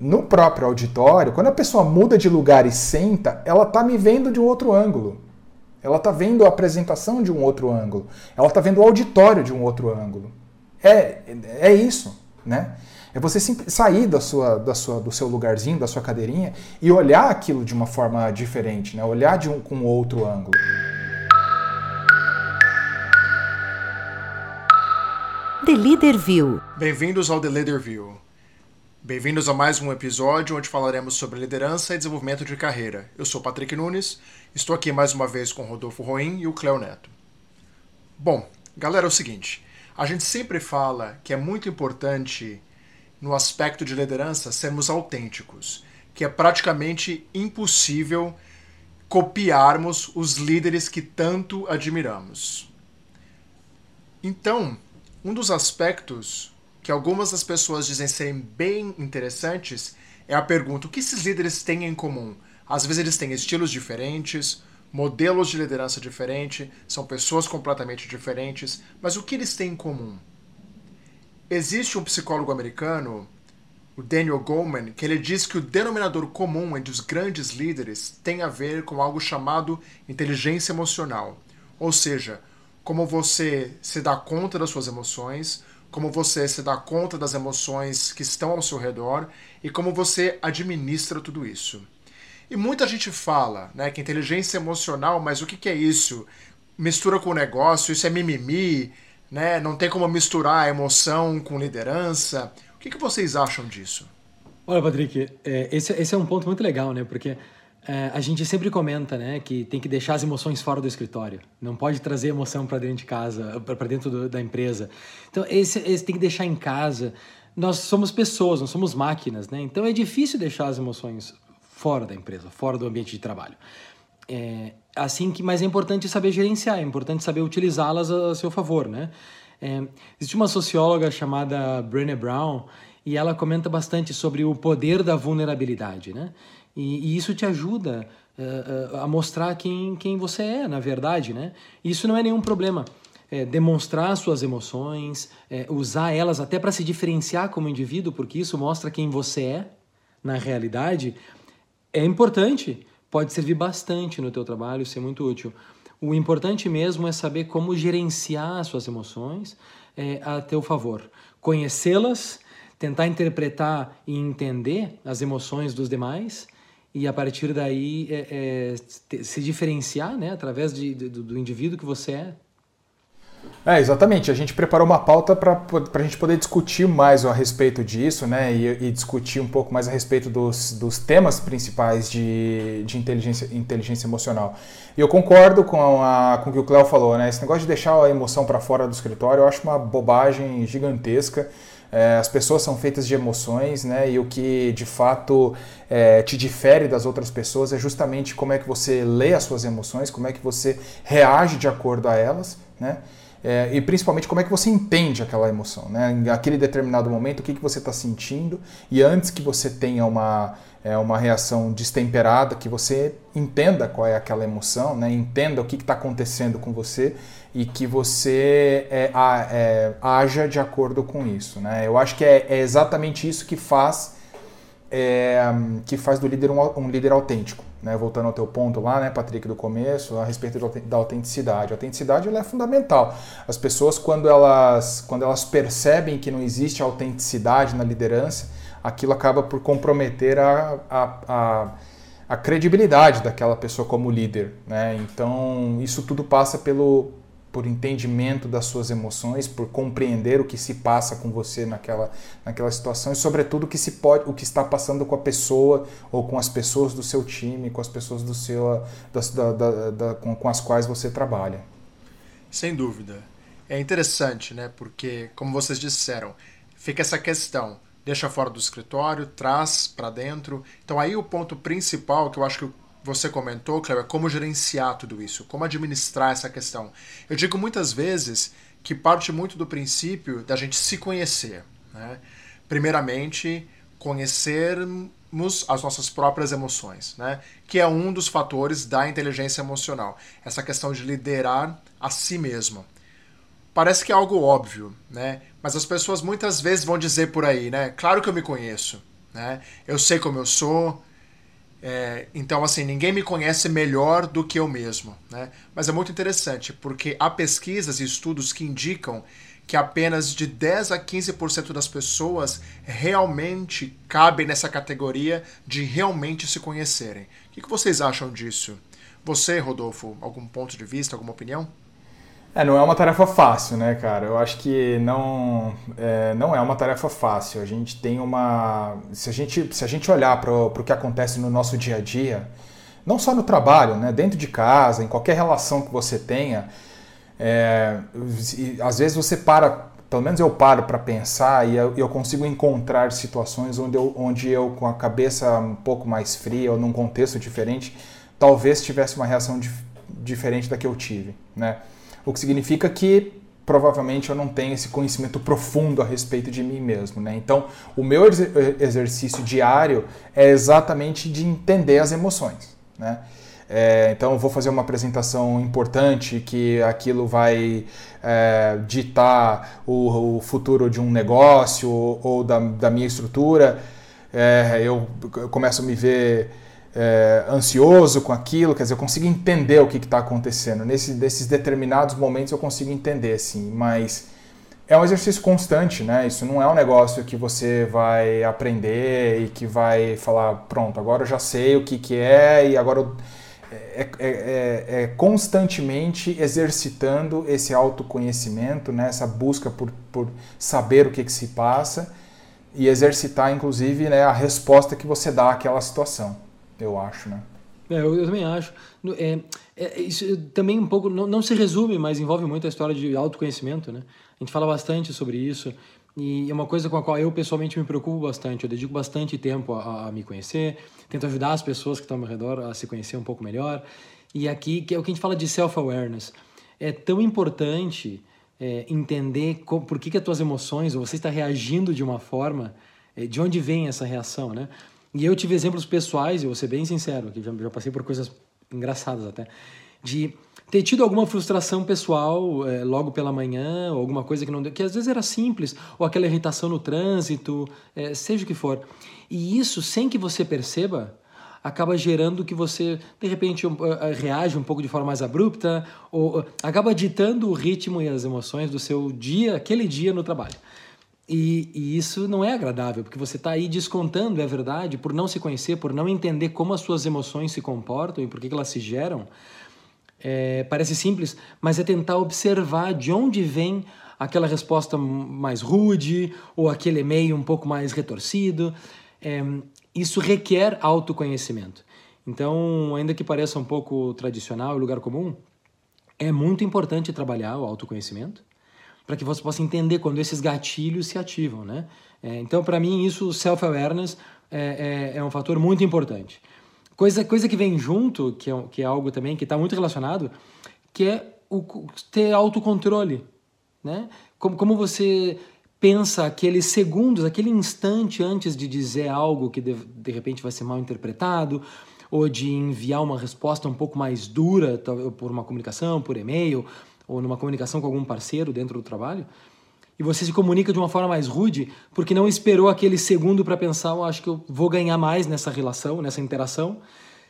no próprio auditório, quando a pessoa muda de lugar e senta, ela está me vendo de um outro ângulo. Ela está vendo a apresentação de um outro ângulo. Ela está vendo o auditório de um outro ângulo. É, é isso, né? É você sair da sua, da sua, do seu lugarzinho, da sua cadeirinha e olhar aquilo de uma forma diferente, né? Olhar de um, com outro ângulo. The Leader View. Bem-vindos ao The Leader View. Bem-vindos a mais um episódio onde falaremos sobre liderança e desenvolvimento de carreira. Eu sou Patrick Nunes, estou aqui mais uma vez com Rodolfo Roim e o Cleo Neto. Bom, galera, é o seguinte: a gente sempre fala que é muito importante, no aspecto de liderança, sermos autênticos, que é praticamente impossível copiarmos os líderes que tanto admiramos. Então, um dos aspectos que algumas das pessoas dizem serem bem interessantes é a pergunta: o que esses líderes têm em comum? Às vezes eles têm estilos diferentes, modelos de liderança diferentes, são pessoas completamente diferentes, mas o que eles têm em comum? Existe um psicólogo americano, o Daniel Goleman, que ele diz que o denominador comum entre os grandes líderes tem a ver com algo chamado inteligência emocional, ou seja, como você se dá conta das suas emoções, como você se dá conta das emoções que estão ao seu redor e como você administra tudo isso. E muita gente fala né, que inteligência emocional, mas o que, que é isso? Mistura com o negócio, isso é mimimi, né? não tem como misturar emoção com liderança. O que, que vocês acham disso? Olha, Patrick, é, esse, esse é um ponto muito legal, né? Porque é, a gente sempre comenta, né, que tem que deixar as emoções fora do escritório. Não pode trazer emoção para dentro de casa, para dentro do, da empresa. Então, esse, esse tem que deixar em casa. Nós somos pessoas, não somos máquinas, né? Então, é difícil deixar as emoções fora da empresa, fora do ambiente de trabalho. É, assim que, mas é importante saber gerenciar, é importante saber utilizá-las a seu favor, né? É, existe uma socióloga chamada Brené Brown e ela comenta bastante sobre o poder da vulnerabilidade, né? E, e isso te ajuda uh, uh, a mostrar quem, quem você é, na verdade, né? Isso não é nenhum problema. É, demonstrar suas emoções, é, usar elas até para se diferenciar como indivíduo, porque isso mostra quem você é na realidade, é importante, pode servir bastante no teu trabalho, ser muito útil. O importante mesmo é saber como gerenciar as suas emoções é, a teu favor. Conhecê-las, tentar interpretar e entender as emoções dos demais e a partir daí é, é, se diferenciar né, através de, do, do, indivíduo que você é. É, exatamente. A gente preparou uma pauta para a gente poder discutir mais a respeito disso, né? E, e, discutir um pouco mais a respeito dos, dos temas principais de, de inteligência, inteligência emocional. E eu concordo com, a, com o que o Cléo falou, né? Esse negócio de deixar a emoção para fora do escritório eu acho uma bobagem gigantesca. É, as pessoas são feitas de emoções, né? E o que de fato é, te difere das outras pessoas é justamente como é que você lê as suas emoções, como é que você reage de acordo a elas, né? É, e principalmente como é que você entende aquela emoção, né? Aquele determinado momento, o que, que você está sentindo e antes que você tenha uma, é, uma reação destemperada, que você entenda qual é aquela emoção, né? Entenda o que está acontecendo com você e que você é, é, haja de acordo com isso, né? Eu acho que é, é exatamente isso que faz é, que faz do líder um, um, líder autêntico. Né? Voltando ao teu ponto lá, né, Patrick, do começo, a respeito da autenticidade. A autenticidade ela é fundamental. As pessoas, quando elas, quando elas percebem que não existe autenticidade na liderança, aquilo acaba por comprometer a, a, a, a credibilidade daquela pessoa como líder. Né? Então, isso tudo passa pelo, por entendimento das suas emoções, por compreender o que se passa com você naquela, naquela situação e, sobretudo, o que se pode, o que está passando com a pessoa ou com as pessoas do seu time, com as pessoas do seu, da, da, da, com, com as quais você trabalha. Sem dúvida. É interessante, né? Porque, como vocês disseram, fica essa questão deixa fora do escritório, traz para dentro. Então aí o ponto principal que eu acho que você comentou, Cléber, como gerenciar tudo isso, como administrar essa questão. Eu digo muitas vezes que parte muito do princípio da gente se conhecer. Né? Primeiramente, conhecermos as nossas próprias emoções, né? que é um dos fatores da inteligência emocional. Essa questão de liderar a si mesmo. Parece que é algo óbvio, né? Mas as pessoas muitas vezes vão dizer por aí, né? claro que eu me conheço. né? Eu sei como eu sou, é, então, assim, ninguém me conhece melhor do que eu mesmo. Né? Mas é muito interessante, porque há pesquisas e estudos que indicam que apenas de 10 a 15% das pessoas realmente cabem nessa categoria de realmente se conhecerem. O que vocês acham disso? Você, Rodolfo, algum ponto de vista, alguma opinião? É, não é uma tarefa fácil, né, cara? Eu acho que não é, não é uma tarefa fácil. A gente tem uma. Se a gente, se a gente olhar para o que acontece no nosso dia a dia, não só no trabalho, né? Dentro de casa, em qualquer relação que você tenha, é, às vezes você para, pelo menos eu paro para pensar e eu, eu, consigo encontrar situações onde eu, onde eu, com a cabeça um pouco mais fria ou num contexto diferente, talvez tivesse uma reação dif diferente da que eu tive, né? O que significa que provavelmente eu não tenho esse conhecimento profundo a respeito de mim mesmo, né? Então, o meu exercício diário é exatamente de entender as emoções, né? É, então, eu vou fazer uma apresentação importante que aquilo vai é, ditar o, o, futuro de um negócio ou, ou da, da, minha estrutura. É, eu, eu começo a me ver é, ansioso com aquilo, quer dizer, eu consigo entender o que está acontecendo. Nesse, nesses determinados momentos eu consigo entender, sim, mas é um exercício constante, né? Isso não é um negócio que você vai aprender e que vai falar, pronto, agora eu já sei o que, que é e agora eu... é, é, é, é constantemente exercitando esse autoconhecimento, né? essa busca por, por saber o que, que se passa e exercitar, inclusive, né, a resposta que você dá àquela situação eu acho, né? É, eu, eu, também acho. É, é, isso também um pouco, não, não, se resume, mas envolve muito a história de autoconhecimento, né? A gente fala bastante sobre isso e é uma coisa com a qual eu pessoalmente me preocupo bastante. Eu dedico bastante tempo a, a me conhecer, tento ajudar as pessoas que estão ao meu redor a se conhecer um pouco melhor. E aqui, que é o que a gente fala de self-awareness. É tão importante é, entender como, por que, que as tuas emoções, ou você está reagindo de uma forma, é, de onde vem essa reação, né? E eu tive exemplos pessoais, e vou ser bem sincero, que já, já passei por coisas engraçadas até, de ter tido alguma frustração pessoal é, logo pela manhã, ou alguma coisa que não deu, que às vezes era simples, ou aquela irritação no trânsito, é, seja o que for. E isso, sem que você perceba, acaba gerando que você, de repente, uh, reage um pouco de forma mais abrupta, ou uh, acaba ditando o ritmo e as emoções do seu dia, aquele dia no trabalho. E, e, isso não é agradável, porque você está aí descontando, é verdade, por não se conhecer, por não entender como as suas emoções se comportam e por que, que elas se geram. É, parece simples, mas é tentar observar de onde vem aquela resposta mais rude ou aquele e-mail um pouco mais retorcido. É, isso requer autoconhecimento. Então, ainda que pareça um pouco tradicional e lugar comum, é muito importante trabalhar o autoconhecimento para que você possa entender quando esses gatilhos se ativam, né? É, então, para mim, isso, self-awareness, é, é, é, um fator muito importante. Coisa, coisa que vem junto, que é, que é algo também que está muito relacionado, que é o, ter autocontrole, né? Como, como você pensa aqueles segundos, aquele instante antes de dizer algo que de, de repente vai ser mal interpretado, ou de enviar uma resposta um pouco mais dura por uma comunicação, por e-mail, ou numa comunicação com algum parceiro dentro do trabalho, e você se comunica de uma forma mais rude porque não esperou aquele segundo para pensar, eu acho que eu vou ganhar mais nessa relação, nessa interação,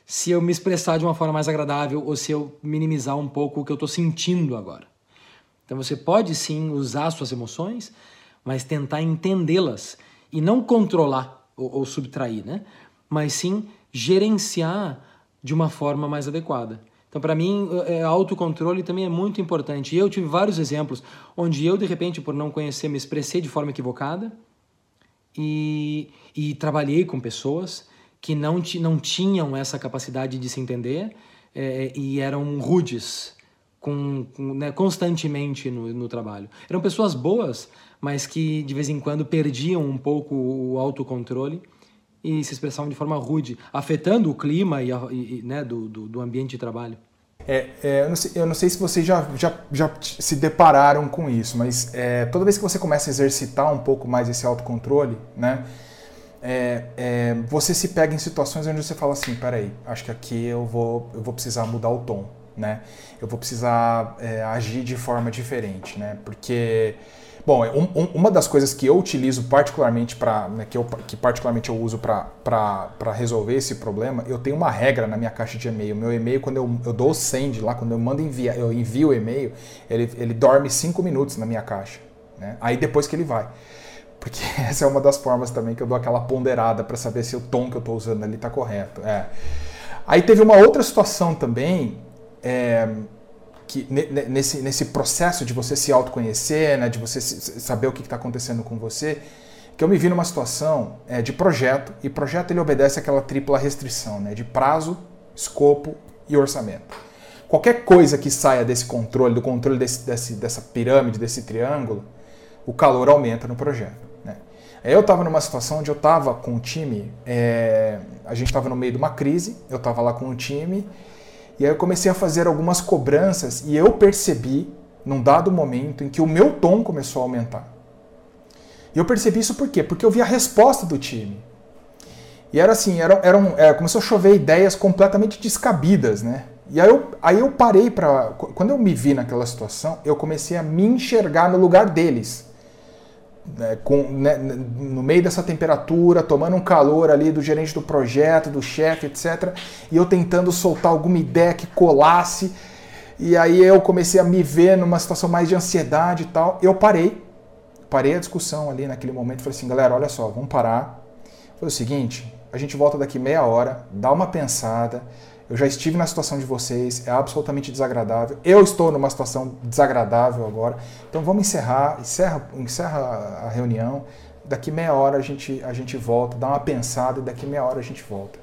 se eu me expressar de uma forma mais agradável ou se eu minimizar um pouco o que eu estou sentindo agora. Então você pode sim usar suas emoções, mas tentar entendê-las e não controlar ou, ou subtrair, né? Mas sim gerenciar de uma forma mais adequada. Então, para mim, é, autocontrole também é muito importante. Eu tive vários exemplos onde eu, de repente, por não conhecer, me expressei de forma equivocada e, e trabalhei com pessoas que não, não tinham essa capacidade de se entender é, e eram rudes com, com né, constantemente no, no trabalho. Eram pessoas boas, mas que de vez em quando perdiam um pouco o autocontrole e se expressavam de forma rude, afetando o clima e, e né, do, do, do, ambiente de trabalho. É, é, eu, não sei, eu, não sei, se vocês já, já, já se depararam com isso, mas é, toda vez que você começa a exercitar um pouco mais esse autocontrole, né, é, é, você se pega em situações onde você fala assim, peraí, acho que aqui eu vou, eu vou precisar mudar o tom, né? Eu vou precisar é, agir de forma diferente, né? Porque Bom, um, um, uma das coisas que eu utilizo particularmente para, né, que, que particularmente eu uso para resolver esse problema, eu tenho uma regra na minha caixa de e-mail. Meu e-mail, quando eu, eu dou o send lá, quando eu mando enviar, eu envio o e-mail, ele, ele dorme cinco minutos na minha caixa. Né? Aí depois que ele vai. Porque essa é uma das formas também que eu dou aquela ponderada para saber se o tom que eu estou usando ali está correto. É. Aí teve uma outra situação também. É, que nesse, nesse processo de você se autoconhecer, né, de você saber o que está acontecendo com você, que eu me vi numa situação é, de projeto, e projeto ele obedece àquela tripla restrição, né, de prazo, escopo e orçamento. Qualquer coisa que saia desse controle, do controle desse, desse, dessa pirâmide, desse triângulo, o calor aumenta no projeto. Né? Eu estava numa situação onde eu estava com o time, é, a gente estava no meio de uma crise, eu estava lá com o time, e aí eu comecei a fazer algumas cobranças e eu percebi, num dado momento, em que o meu tom começou a aumentar. E eu percebi isso por quê? Porque eu vi a resposta do time. E era assim, era, era, um, era começou a chover ideias completamente descabidas, né? E aí eu, aí eu parei para. Quando eu me vi naquela situação, eu comecei a me enxergar no lugar deles né, com, né, no meio dessa temperatura, tomando um calor ali do gerente do projeto, do chefe, etc. E eu tentando soltar alguma ideia que colasse. E aí eu comecei a me ver numa situação mais de ansiedade e tal. Eu parei, parei a discussão ali naquele momento. Falei assim, galera, olha só, vamos parar. Foi o seguinte, a gente volta daqui meia hora, dá uma pensada, eu já estive na situação de vocês, é absolutamente desagradável. Eu estou numa situação desagradável agora. Então vamos encerrar, encerra, encerra a reunião. Daqui meia hora a gente, a gente volta, dá uma pensada e daqui meia hora a gente volta.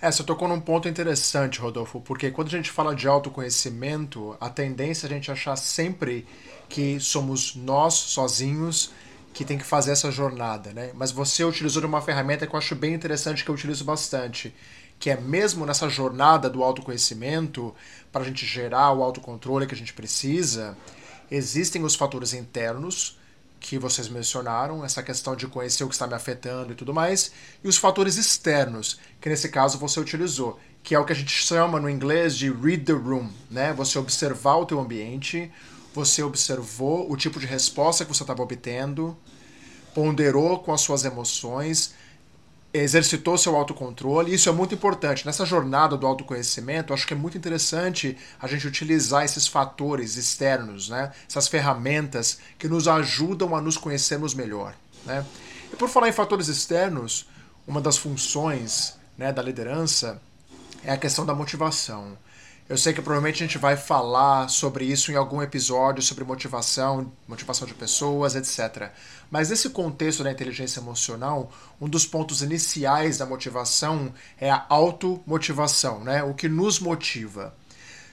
É, você tocou num ponto interessante, Rodolfo, porque quando a gente fala de autoconhecimento, a tendência é a gente achar sempre que somos nós sozinhos que tem que fazer essa jornada, né? Mas você utilizou uma ferramenta que eu acho bem interessante, que eu utilizo bastante, que é mesmo nessa jornada do autoconhecimento, para a gente gerar o autocontrole que a gente precisa, existem os fatores internos, que vocês mencionaram, essa questão de conhecer o que está me afetando e tudo mais, e os fatores externos, que nesse caso você utilizou, que é o que a gente chama no inglês de read the room, né? Você observar o teu ambiente, você observou o tipo de resposta que você estava obtendo, ponderou com as suas emoções, exercitou seu autocontrole. Isso é muito importante. Nessa jornada do autoconhecimento, acho que é muito interessante a gente utilizar esses fatores externos, né? essas ferramentas que nos ajudam a nos conhecermos melhor. Né? E por falar em fatores externos, uma das funções né, da liderança é a questão da motivação. Eu sei que provavelmente a gente vai falar sobre isso em algum episódio sobre motivação, motivação de pessoas, etc. Mas nesse contexto da inteligência emocional, um dos pontos iniciais da motivação é a automotivação, né? O que nos motiva.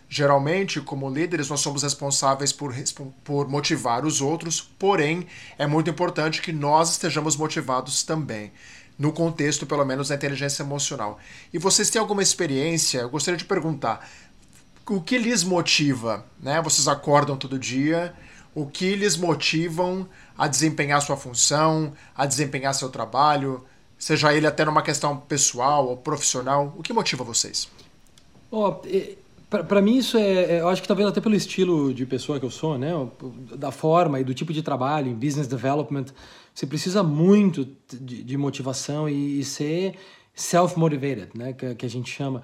Geralmente, como líderes, nós somos responsáveis por, por motivar os outros, porém, é muito importante que nós estejamos motivados também no contexto, pelo menos, da inteligência emocional. E vocês têm alguma experiência? Eu gostaria de perguntar: o que lhes motiva? Né? Vocês acordam todo dia, o que lhes motivam a desempenhar sua função, a desempenhar seu trabalho, seja ele até numa questão pessoal ou profissional? O que motiva vocês? Oh, para mim isso é, é, eu acho que talvez até pelo estilo de pessoa que eu sou, né, da forma e do tipo de trabalho, em business development, você precisa muito de, de motivação e, e ser self-motivated, né, que, que a gente chama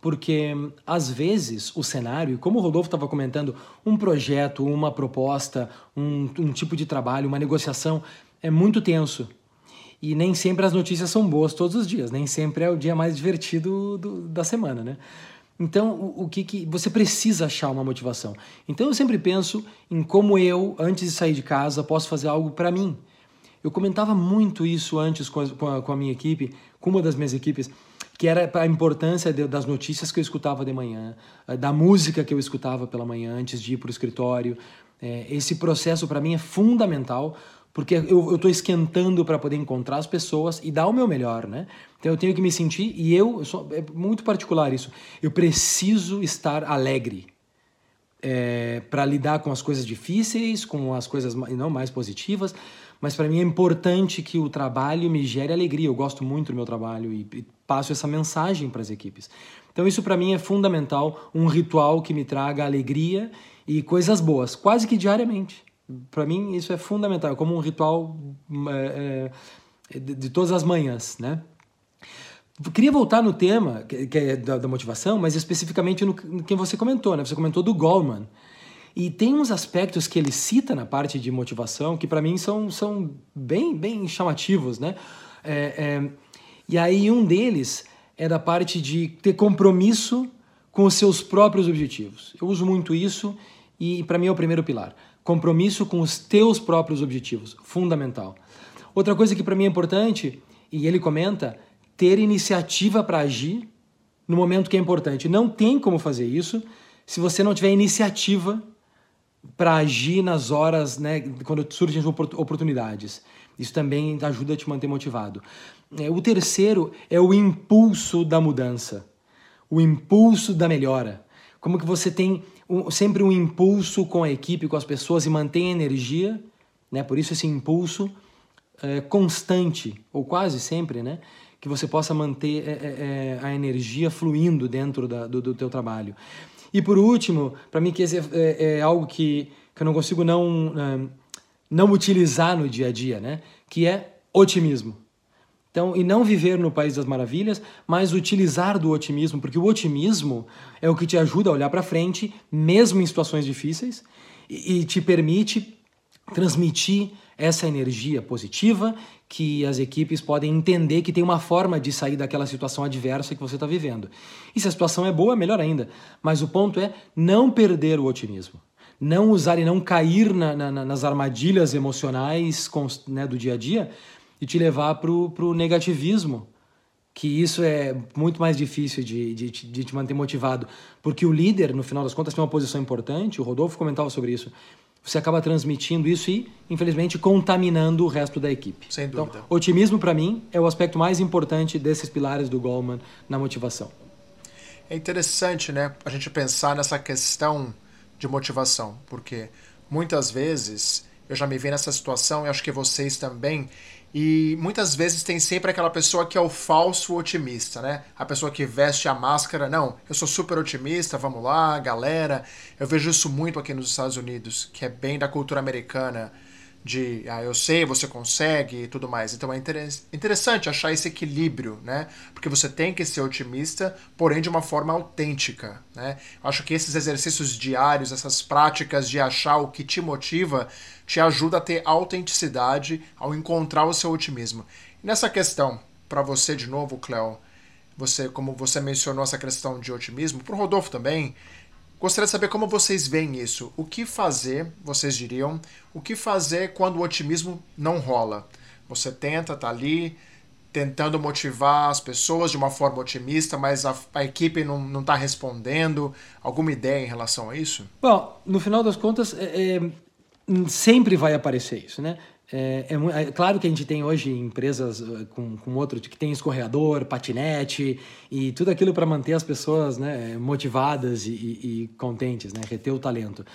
porque às vezes o cenário, como o Rodolfo estava comentando, um projeto, uma proposta, um, um, tipo de trabalho, uma negociação é muito tenso. E nem sempre as notícias são boas todos os dias, nem sempre é o dia mais divertido do, da semana, né? Então, o, o que, que você precisa achar uma motivação? Então, eu sempre penso em como eu, antes de sair de casa, posso fazer algo para mim. Eu comentava muito isso antes com a, com a minha equipe, com uma das minhas equipes que era a importância de, das notícias que eu escutava de manhã, eh, da música que eu escutava pela manhã antes de ir para o escritório. É, esse processo para mim é fundamental porque eu estou esquentando para poder encontrar as pessoas e dar o meu melhor, né? Então eu tenho que me sentir e eu, eu sou, é muito particular isso. Eu preciso estar alegre é, para lidar com as coisas difíceis, com as coisas não mais positivas, mas para mim é importante que o trabalho me gere alegria. Eu gosto muito do meu trabalho e, e passo essa mensagem para as equipes. Então isso para mim é fundamental, um ritual que me traga alegria e coisas boas, quase que diariamente. Para mim, isso é fundamental, como um ritual é, é, de, de, todas as manhãs, né? Queria voltar no tema, que, é da, da, motivação, mas especificamente no que você comentou, né? Você comentou do Goldman. E tem uns aspectos que ele cita na parte de motivação que para mim são, são bem, bem chamativos, né? É, é, e aí um deles é da parte de ter compromisso com os seus próprios objetivos. Eu uso muito isso e para mim é o primeiro pilar. Compromisso com os teus próprios objetivos, fundamental. Outra coisa que para mim é importante, e ele comenta, ter iniciativa para agir no momento que é importante. Não tem como fazer isso se você não tiver iniciativa para agir nas horas, né, quando surgem oportunidades. Isso também ajuda a te manter motivado. É, o terceiro é o impulso da mudança, o impulso da melhora. Como que você tem um, sempre um impulso com a equipe, com as pessoas e mantém a energia, né? Por isso esse impulso é, constante ou quase sempre, né? Que você possa manter é, é, é a energia fluindo dentro da, do, do teu trabalho. E por último, para mim que é, é, é, algo que, que eu não consigo não, não utilizar no dia a dia, né? Que é otimismo. Então, e não viver no país das maravilhas, mas utilizar do otimismo, porque o otimismo é o que te ajuda a olhar para frente, mesmo em situações difíceis, e, e te permite transmitir essa energia positiva que as equipes podem entender que tem uma forma de sair daquela situação adversa que você está vivendo. E se a situação é boa, melhor ainda. Mas o ponto é não perder o otimismo. Não usar e não cair na, na, nas armadilhas emocionais né, do dia a dia e te levar para o negativismo. Que isso é muito mais difícil de, de, de te manter motivado. Porque o líder, no final das contas, tem uma posição importante. O Rodolfo comentava sobre isso você acaba transmitindo isso e, infelizmente, contaminando o resto da equipe. Sem então, dúvida. Então, otimismo, para mim, é o aspecto mais importante desses pilares do Goldman na motivação. É interessante, né, a gente pensar nessa questão de motivação, porque muitas vezes eu já me vi nessa situação e acho que vocês também e muitas vezes tem sempre aquela pessoa que é o falso otimista, né? A pessoa que veste a máscara, não, eu sou super otimista, vamos lá, galera. Eu vejo isso muito aqui nos Estados Unidos, que é bem da cultura americana de ah, eu sei, você consegue e tudo mais. Então é interessante achar esse equilíbrio, né? Porque você tem que ser otimista, porém de uma forma autêntica, né? Acho que esses exercícios diários, essas práticas de achar o que te motiva, te ajuda a ter autenticidade ao encontrar o seu otimismo. E nessa questão, para você de novo, Cleo, você, como você mencionou essa questão de otimismo, para o Rodolfo também, Gostaria de saber como vocês veem isso. O que fazer, vocês diriam, o que fazer quando o otimismo não rola? Você tenta, tá ali, tentando motivar as pessoas de uma forma otimista, mas a, a equipe não está respondendo. Alguma ideia em relação a isso? Bom, no final das contas, é, é, sempre vai aparecer isso, né? É, é, é, claro que a gente tem hoje empresas uh, com, com outro que tem escorregador, patinete e tudo aquilo para manter as pessoas né, motivadas e, e, e, contentes, né, reter o talento.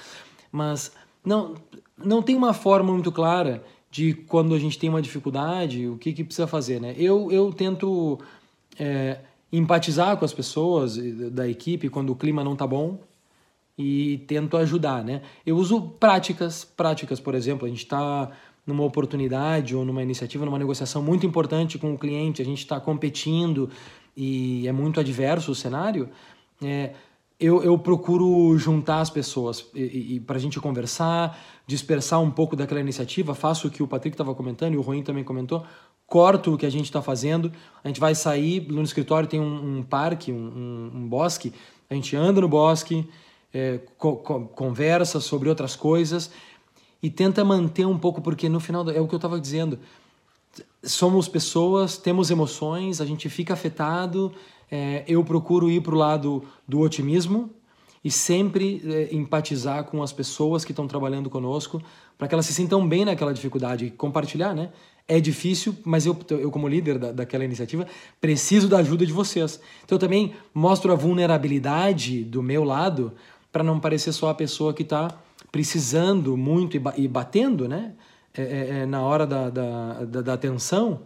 Mas não, não tem uma forma muito clara de quando a gente tem uma dificuldade, o que, que precisa fazer. Né? Eu, eu tento é, empatizar com as pessoas da equipe quando o clima não está bom e tento ajudar. Né? Eu uso práticas, práticas, por exemplo, a gente está numa oportunidade ou numa iniciativa, numa negociação muito importante com o cliente, a gente está competindo e é muito adverso o cenário, é, eu, eu procuro juntar as pessoas e, e para a gente conversar, dispersar um pouco daquela iniciativa, faço o que o Patrick estava comentando e o Ruim também comentou, corto o que a gente está fazendo, a gente vai sair, no escritório tem um, um parque, um, um, um, bosque, a gente anda no bosque, é, co conversa sobre outras coisas, e tenta manter um pouco, porque no final é o que eu estava dizendo. Somos pessoas, temos emoções, a gente fica afetado. É, eu procuro ir para o lado do otimismo e sempre é, empatizar com as pessoas que estão trabalhando conosco para que elas se sintam bem naquela dificuldade compartilhar, né? É difícil, mas eu, eu como líder da, daquela iniciativa, preciso da ajuda de vocês. Então eu também mostro a vulnerabilidade do meu lado para não parecer só a pessoa que está precisando muito e batendo, né? É, é, é, na hora da, da, da, da atenção,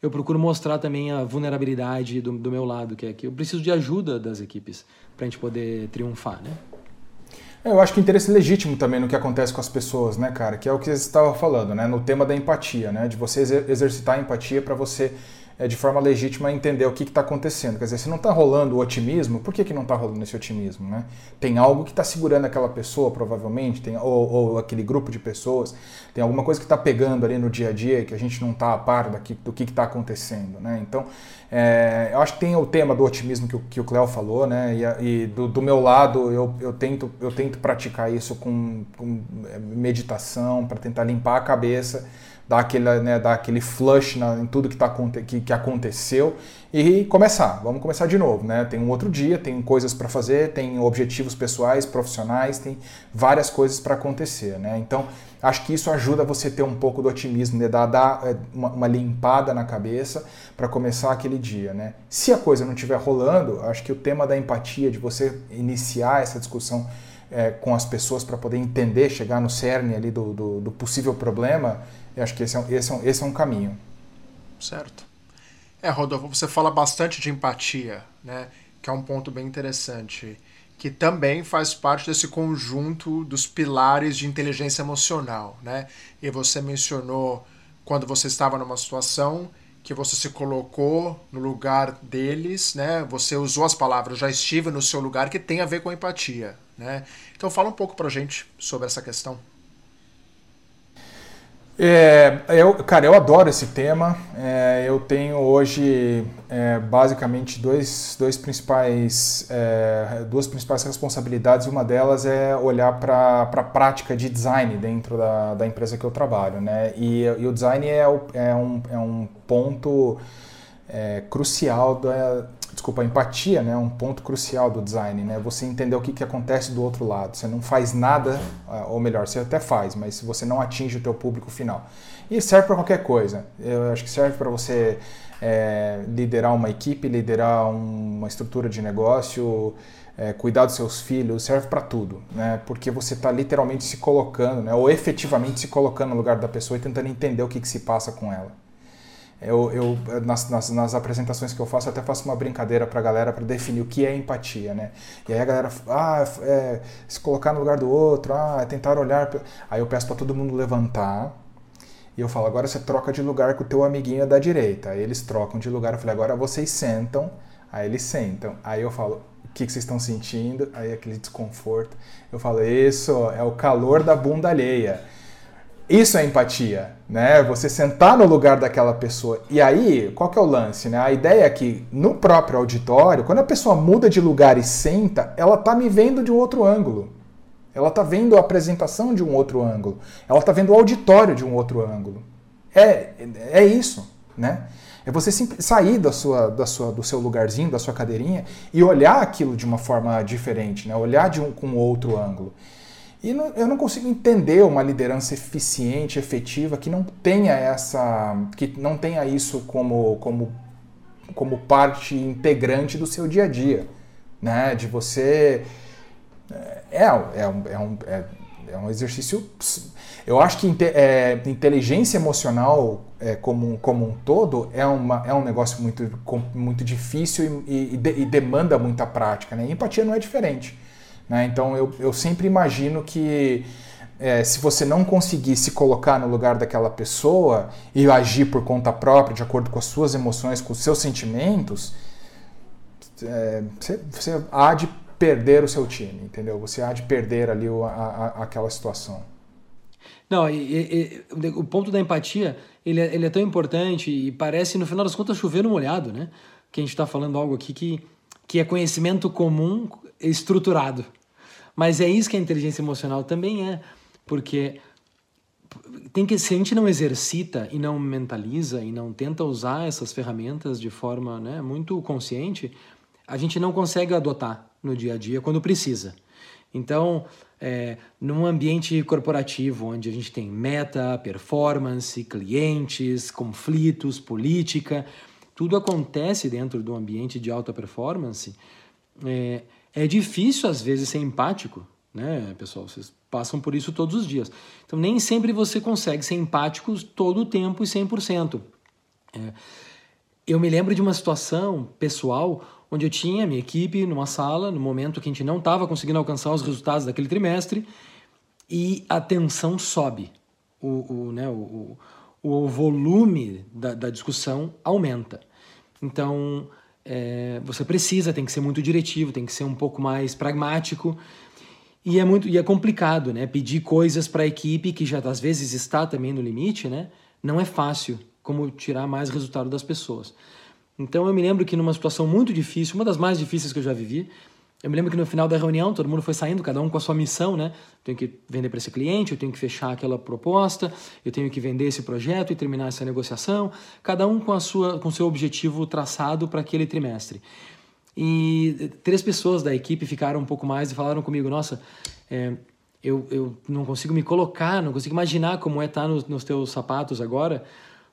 eu procuro mostrar também a vulnerabilidade do, do meu lado, que é que eu preciso de ajuda das equipes para a gente poder triunfar, né? É, eu acho que interesse legítimo também no que acontece com as pessoas, né, cara? Que é o que você estava falando, né? No tema da empatia, né? De você exercitar a empatia para você é, de forma legítima entender o que está acontecendo. Quer dizer, se não está rolando o otimismo, por que, que não está rolando esse otimismo? Né? Tem algo que está segurando aquela pessoa, provavelmente, tem, ou, ou, aquele grupo de pessoas, tem alguma coisa que está pegando ali no dia a dia que a gente não está a par daqui, do que está acontecendo. Né? Então, é, eu acho que tem o tema do otimismo que, que o Cléo falou, né? e, e do, do, meu lado eu, eu, tento, eu tento praticar isso com, com é, meditação, para tentar limpar a cabeça dar aquele, né, dar aquele flush na, em tudo que, tá, que, que aconteceu e começar. Vamos começar de novo, né? Tem um outro dia, tem coisas para fazer, tem objetivos pessoais, profissionais, tem várias coisas para acontecer, né? Então, acho que isso ajuda você ter um pouco do otimismo, né? dar, dar é, uma, uma limpada na cabeça para começar aquele dia, né? Se a coisa não estiver rolando, acho que o tema da empatia, de você iniciar essa discussão é, com as pessoas para poder entender, chegar no cerne ali do, do, do possível problema, acho que esse é, esse, é um, esse é um caminho. Certo. É, Rodolfo, você fala bastante de empatia, né? Que é um ponto bem interessante. Que também faz parte desse conjunto dos pilares de inteligência emocional, né? E você mencionou quando você estava numa situação que você se colocou no lugar deles, né? Você usou as palavras já estive no seu lugar que tem a ver com empatia, né? Então fala um pouco pra gente sobre essa questão. É, eu, cara, eu adoro esse tema. É, eu tenho hoje é, basicamente dois, dois principais, é, duas principais responsabilidades. Uma delas é olhar para a prática de design dentro da, da empresa que eu trabalho. Né? E, e o design é, é, um, é um ponto é, crucial da, desculpa, a empatia né, é um ponto crucial do design, né? Você entender o que, que acontece do outro lado. Você não faz nada, ah, ou melhor, você até faz, mas você não atinge o teu público final. E serve para qualquer coisa. Eu acho que serve para você é, liderar uma equipe, liderar uma estrutura de negócio, é, cuidar dos seus filhos, serve para tudo, né? Porque você está literalmente se colocando, né? Ou efetivamente se colocando no lugar da pessoa e tentando entender o que, que se passa com ela. Eu, eu nas, nas, nas, apresentações que eu faço, eu até faço uma brincadeira para a galera para definir o que é empatia, né? E aí a galera, ah, é, se colocar no lugar do outro, ah, é tentar olhar. Aí eu peço para todo mundo levantar e eu falo, agora você troca de lugar com o teu amiguinho da direita. Aí eles trocam de lugar. Eu falei, agora vocês sentam. Aí eles sentam. Aí eu falo, o que, que vocês estão sentindo? Aí aquele desconforto. Eu falo, isso é o calor da bunda alheia. Isso é empatia, né? Você sentar no lugar daquela pessoa. E aí, qual que é o lance, né? A ideia é que no próprio auditório, quando a pessoa muda de lugar e senta, ela tá me vendo de um outro ângulo. Ela tá vendo a apresentação de um outro ângulo. Ela tá vendo o auditório de um outro ângulo. É, é isso, né? É você sair da sua, da sua, do seu lugarzinho, da sua cadeirinha e olhar aquilo de uma forma diferente, né? Olhar de um, com outro ângulo. E não, eu não consigo entender uma liderança eficiente, efetiva, que não tenha essa, que não tenha isso como, como, como parte integrante do seu dia a dia, né? De você é, é, um, é, um, é, é um exercício. Eu acho que é, inteligência emocional é, como, como um todo é, uma, é um negócio muito, muito difícil e, e, e demanda muita prática. Né? E empatia não é diferente. Né? Então eu, eu sempre imagino que é, se você não conseguir se colocar no lugar daquela pessoa e agir por conta própria, de acordo com as suas emoções, com os seus sentimentos, é, você, você há de perder o seu time, entendeu? Você há de perder ali o, a, a, aquela situação. Não, e, e, o ponto da empatia, ele é, ele é tão importante e parece, no final das contas, chover no molhado, né? Que a gente está falando algo aqui que, que é conhecimento comum estruturado. Mas é isso que a inteligência emocional também é, porque tem que se a gente não exercita e não mentaliza e não tenta usar essas ferramentas de forma né, muito consciente, a gente não consegue adotar no dia a dia quando precisa. Então, é, num ambiente corporativo onde a gente tem meta, performance, clientes, conflitos, política, tudo acontece dentro do ambiente de alta performance. É, é difícil, às vezes, ser empático, né, pessoal? Vocês passam por isso todos os dias. Então, nem sempre você consegue ser empático todo o tempo e 100%. É, eu me lembro de uma situação pessoal onde eu tinha minha equipe numa sala, no momento que a gente não estava conseguindo alcançar os resultados daquele trimestre, e a tensão sobe. O, o, né, o, o volume da, da discussão aumenta. Então, é, você precisa, tem que ser muito diretivo, tem que ser um pouco mais pragmático. E é muito e é complicado, né? Pedir coisas para a equipe que já às vezes está também no limite, né? Não é fácil como tirar mais resultado das pessoas. Então eu me lembro que numa situação muito difícil, uma das mais difíceis que eu já vivi, eu me lembro que no final da reunião todo mundo foi saindo, cada um com a sua missão, né? Eu tenho que vender para esse cliente, eu tenho que fechar aquela proposta, eu tenho que vender esse projeto e terminar essa negociação, cada um com a sua com seu objetivo traçado para aquele trimestre. E três pessoas da equipe ficaram um pouco mais e falaram comigo: Nossa, é, eu, eu não consigo me colocar, não consigo imaginar como é estar nos, nos teus sapatos agora,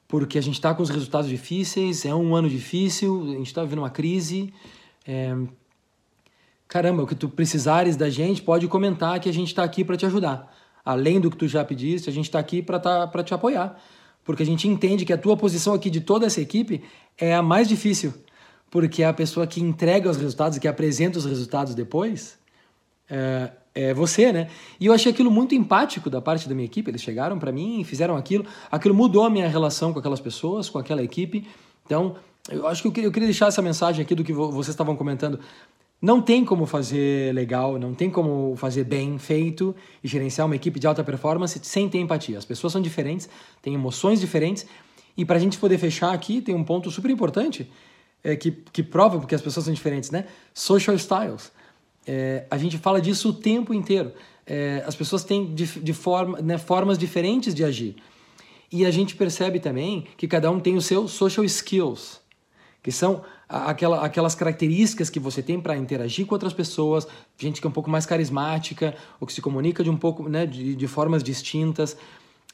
porque a gente está com os resultados difíceis, é um ano difícil, a gente está vivendo uma crise. É... Caramba, o que tu precisares da gente, pode comentar que a gente está aqui para te ajudar. Além do que tu já pediste, a gente está aqui para tá, te apoiar. Porque a gente entende que a tua posição aqui de toda essa equipe é a mais difícil. Porque a pessoa que entrega os resultados, que apresenta os resultados depois, é, é você, né? E eu achei aquilo muito empático da parte da minha equipe. Eles chegaram para mim fizeram aquilo. Aquilo mudou a minha relação com aquelas pessoas, com aquela equipe. Então, eu acho que eu queria, eu queria deixar essa mensagem aqui do que vocês estavam comentando. Não tem como fazer legal, não tem como fazer bem feito e gerenciar uma equipe de alta performance sem ter empatia. As pessoas são diferentes, têm emoções diferentes. E para a gente poder fechar aqui, tem um ponto super importante é, que, que prova porque as pessoas são diferentes, né? Social styles. É, a gente fala disso o tempo inteiro. É, as pessoas têm de, de forma, né, formas diferentes de agir. E a gente percebe também que cada um tem o seu social skills, que são aquela, aquelas características que você tem para interagir com outras pessoas, gente que é um pouco mais carismática, ou que se comunica de um pouco, né, de, de formas distintas.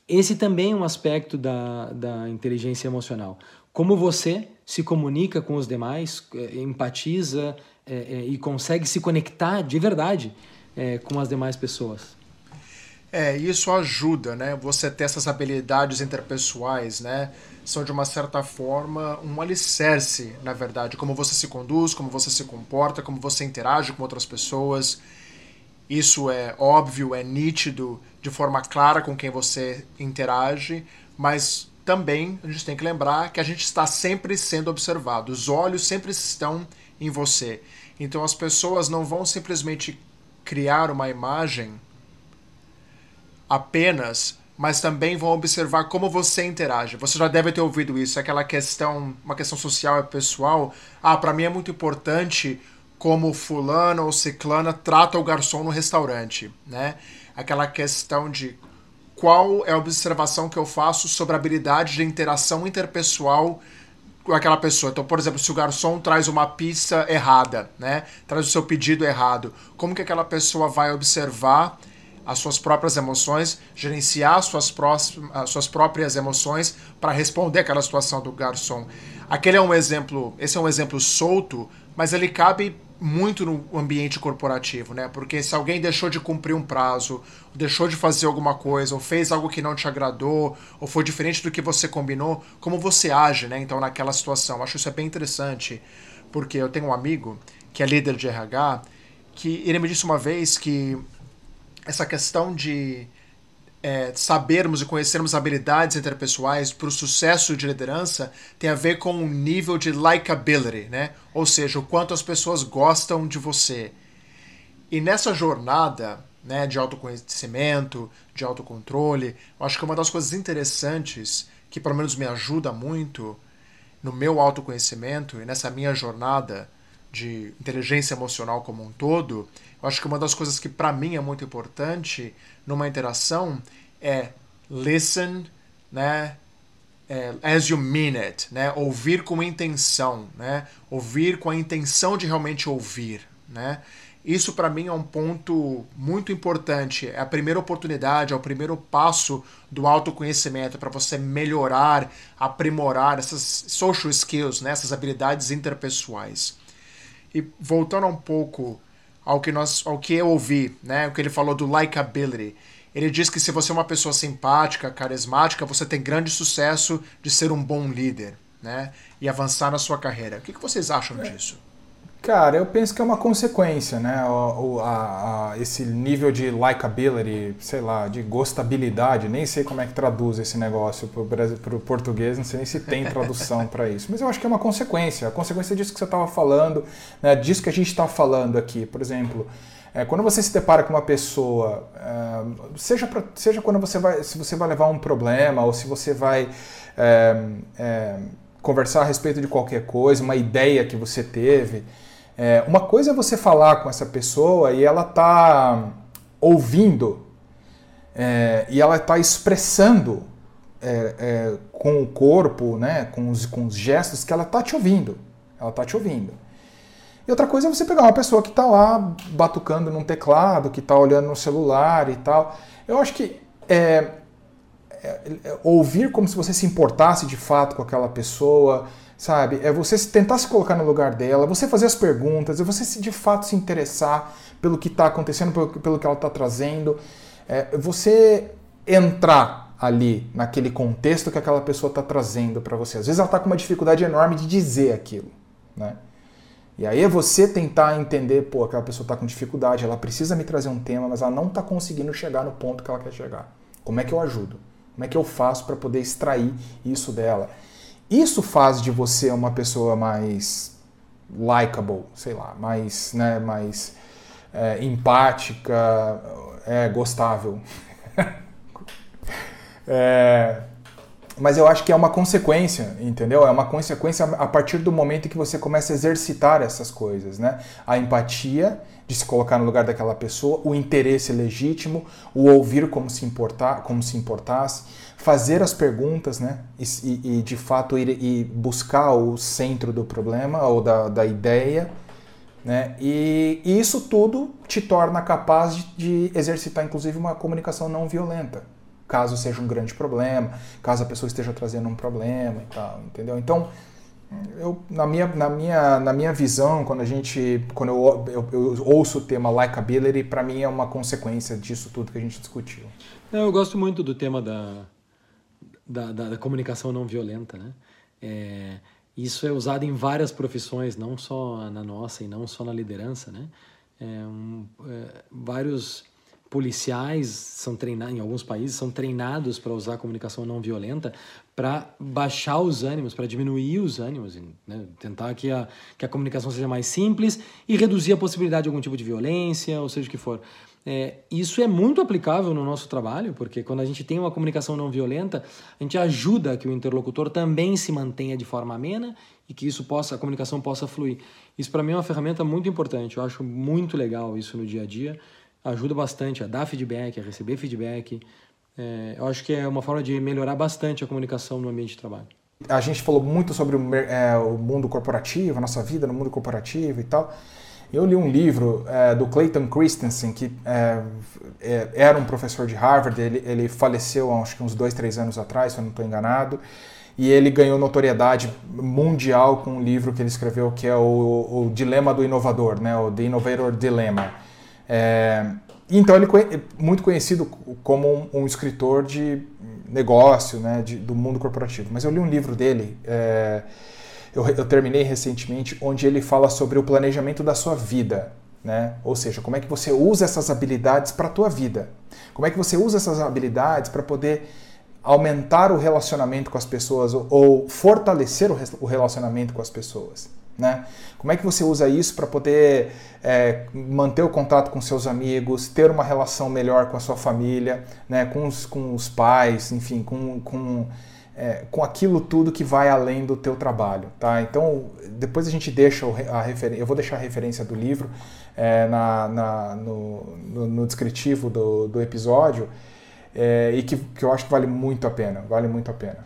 Esse também é um aspecto da, da inteligência emocional. Como você se comunica com os demais, é, empatiza, é, é, e consegue se conectar de verdade é, com as demais pessoas. É, isso ajuda, né? Você ter essas habilidades interpessoais, né? São de uma certa forma um alicerce, na verdade, como você se conduz, como você se comporta, como você interage com outras pessoas. Isso é óbvio, é nítido, de forma clara com quem você interage, mas também a gente tem que lembrar que a gente está sempre sendo observado. Os olhos sempre estão em você. Então as pessoas não vão simplesmente criar uma imagem apenas, mas também vão observar como você interage. Você já deve ter ouvido isso, aquela questão, uma questão social e pessoal. Ah, para mim é muito importante como fulano ou ciclana trata o garçom no restaurante, né? Aquela questão de qual é a observação que eu faço sobre a habilidade de interação interpessoal com aquela pessoa. Então, por exemplo, se o garçom traz uma pizza errada, né? Traz o seu pedido errado, como que aquela pessoa vai observar as suas próprias emoções, gerenciar as suas, próximas, as suas próprias emoções para responder aquela situação do garçom. Aquele é um exemplo, esse é um exemplo solto, mas ele cabe muito no ambiente corporativo, né? Porque se alguém deixou de cumprir um prazo, deixou de fazer alguma coisa, ou fez algo que não te agradou, ou foi diferente do que você combinou, como você age, né? Então, naquela situação. Acho isso é bem interessante, porque eu tenho um amigo que é líder de RH, que ele me disse uma vez que essa questão de é, sabermos e conhecermos habilidades interpessoais para o sucesso de liderança tem a ver com o nível de likability, né? Ou seja, o quanto as pessoas gostam de você. E nessa jornada né, de autoconhecimento, de autocontrole, eu acho que uma das coisas interessantes que pelo menos me ajuda muito no meu autoconhecimento e nessa minha jornada de inteligência emocional como um todo, eu acho que uma das coisas que para mim é muito importante numa interação é listen, né? É, as you mean it, né? Ouvir com intenção, né? Ouvir com a intenção de realmente ouvir, né? Isso para mim é um ponto muito importante. É a primeira oportunidade, é o primeiro passo do autoconhecimento para você melhorar, aprimorar essas social skills, né? essas habilidades interpessoais. E voltando um pouco ao que nós, ao que eu ouvi, né? O que ele falou do likability. Ele diz que se você é uma pessoa simpática, carismática, você tem grande sucesso de ser um bom líder, né, e avançar na sua carreira. O que, que vocês acham disso? Cara, eu penso que é uma consequência, né? O, a, a, esse nível de likability, sei lá, de gostabilidade, nem sei como é que traduz esse negócio para o português, não sei nem se tem tradução para isso, mas eu acho que é uma consequência, a consequência disso que você estava falando, né? disso que a gente está falando aqui. Por exemplo, é, quando você se depara com uma pessoa, é, seja, pra, seja quando você vai, se você vai levar um problema ou se você vai é, é conversar a respeito de qualquer coisa, uma ideia que você teve. É, uma coisa é você falar com essa pessoa e ela tá ouvindo é, e ela está expressando é, é, com o corpo, né, com, os, com os gestos que ela está te ouvindo. Ela está te ouvindo. E outra coisa é você pegar uma pessoa que está lá batucando num teclado, que está olhando no celular e tal. Eu acho que é, é, ouvir como se você se importasse de fato com aquela pessoa, sabe? É você tentar se colocar no lugar dela, você fazer as perguntas, é você se de fato se interessar pelo que está acontecendo, pelo, pelo, que ela está trazendo, é você entrar ali naquele contexto que aquela pessoa está trazendo para você. Às vezes ela está com uma dificuldade enorme de dizer aquilo, né? E aí é você tentar entender, pô, aquela pessoa está com dificuldade, ela precisa me trazer um tema, mas ela não está conseguindo chegar no ponto que ela quer chegar. Como é que eu ajudo? Como é que eu faço para poder extrair isso dela? Isso faz de você uma pessoa mais likable, sei lá, mais, né, mais é, empática, é, gostável. é, mas eu acho que é uma consequência, entendeu? É uma consequência a partir do momento que você começa a exercitar essas coisas, né? A empatia de se colocar no lugar daquela pessoa, o interesse legítimo, o ouvir como se importar, como se importasse, fazer as perguntas, né? E, e de fato ir e buscar o centro do problema ou da, da ideia, né? E, e isso tudo te torna capaz de, de exercitar, inclusive, uma comunicação não violenta caso seja um grande problema, caso a pessoa esteja trazendo um problema e tal, entendeu? Então, eu, na, minha, na, minha, na minha visão, quando a gente, quando eu, eu, eu ouço o tema likability, para mim é uma consequência disso tudo que a gente discutiu. Eu gosto muito do tema da, da, da, da comunicação não violenta, né? É, isso é usado em várias profissões, não só na nossa e não só na liderança, né? É, um, é, vários policiais são treinados, em alguns países, são treinados para usar comunicação não violenta para baixar os ânimos, para diminuir os ânimos, né? tentar que a, que a comunicação seja mais simples e reduzir a possibilidade de algum tipo de violência, ou seja o que for. É, isso é muito aplicável no nosso trabalho, porque quando a gente tem uma comunicação não violenta, a gente ajuda que o interlocutor também se mantenha de forma amena e que isso possa, a comunicação possa fluir. Isso para mim é uma ferramenta muito importante. Eu acho muito legal isso no dia a dia ajuda bastante a dar feedback, a receber feedback. É, eu acho que é uma forma de melhorar bastante a comunicação no ambiente de trabalho. A gente falou muito sobre o, é, o mundo corporativo, a nossa vida no mundo corporativo e tal. Eu li um livro é, do Clayton Christensen, que é, é, era um professor de Harvard, ele, ele faleceu acho que uns dois, três anos atrás, se eu não estou enganado, e ele ganhou notoriedade mundial com um livro que ele escreveu que é o, o Dilema do Inovador, né, o The Innovator Dilemma. É, então ele é muito conhecido como um, um escritor de negócio, né, de, do mundo corporativo. Mas eu li um livro dele, é, eu, eu, terminei recentemente, onde ele fala sobre o planejamento da sua vida, né? Ou seja, como é que você usa essas habilidades para a tua vida? Como é que você usa essas habilidades para poder aumentar o relacionamento com as pessoas ou, ou fortalecer o, o relacionamento com as pessoas? Né? Como é que você usa isso para poder é, manter o contato com seus amigos, ter uma relação melhor com a sua família, né? com, os, com os pais, enfim, com, com, é, com aquilo tudo que vai além do teu trabalho, tá? Então, depois a gente deixa a referência, eu vou deixar a referência do livro é, na, na no, no, no, descritivo do, do episódio é, e que, que eu acho que vale muito a pena, vale muito a pena.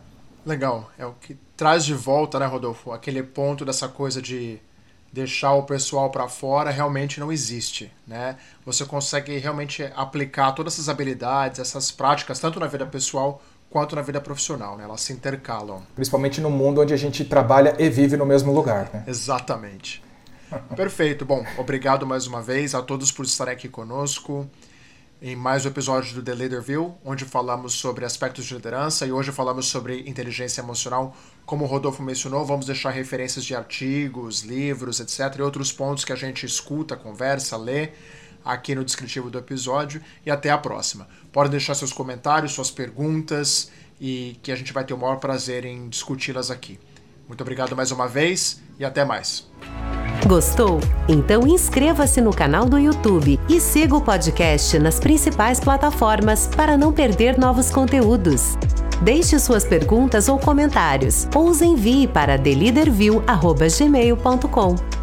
Legal, é o que traz de volta, né, Rodolfo, aquele ponto dessa coisa de deixar o pessoal para fora realmente não existe, né? Você consegue realmente aplicar todas essas habilidades, essas práticas, tanto na vida pessoal quanto na vida profissional, né? Elas se intercalam. Principalmente no mundo onde a gente trabalha e vive no mesmo lugar, né? Exatamente. Perfeito. Bom, obrigado mais uma vez a todos por estarem aqui conosco. Em mais um episódio do The Leader View, onde falamos sobre aspectos de liderança e hoje falamos sobre inteligência emocional. Como o Rodolfo mencionou, vamos deixar referências de artigos, livros, etc. e outros pontos que a gente escuta, conversa, lê aqui no descritivo do episódio. E até a próxima. Podem deixar seus comentários, suas perguntas e que a gente vai ter o maior prazer em discuti-las aqui. Muito obrigado mais uma vez e até mais. Gostou? Então inscreva-se no canal do YouTube e siga o podcast nas principais plataformas para não perder novos conteúdos. Deixe suas perguntas ou comentários ou os envie para theleaderview.gmail.com.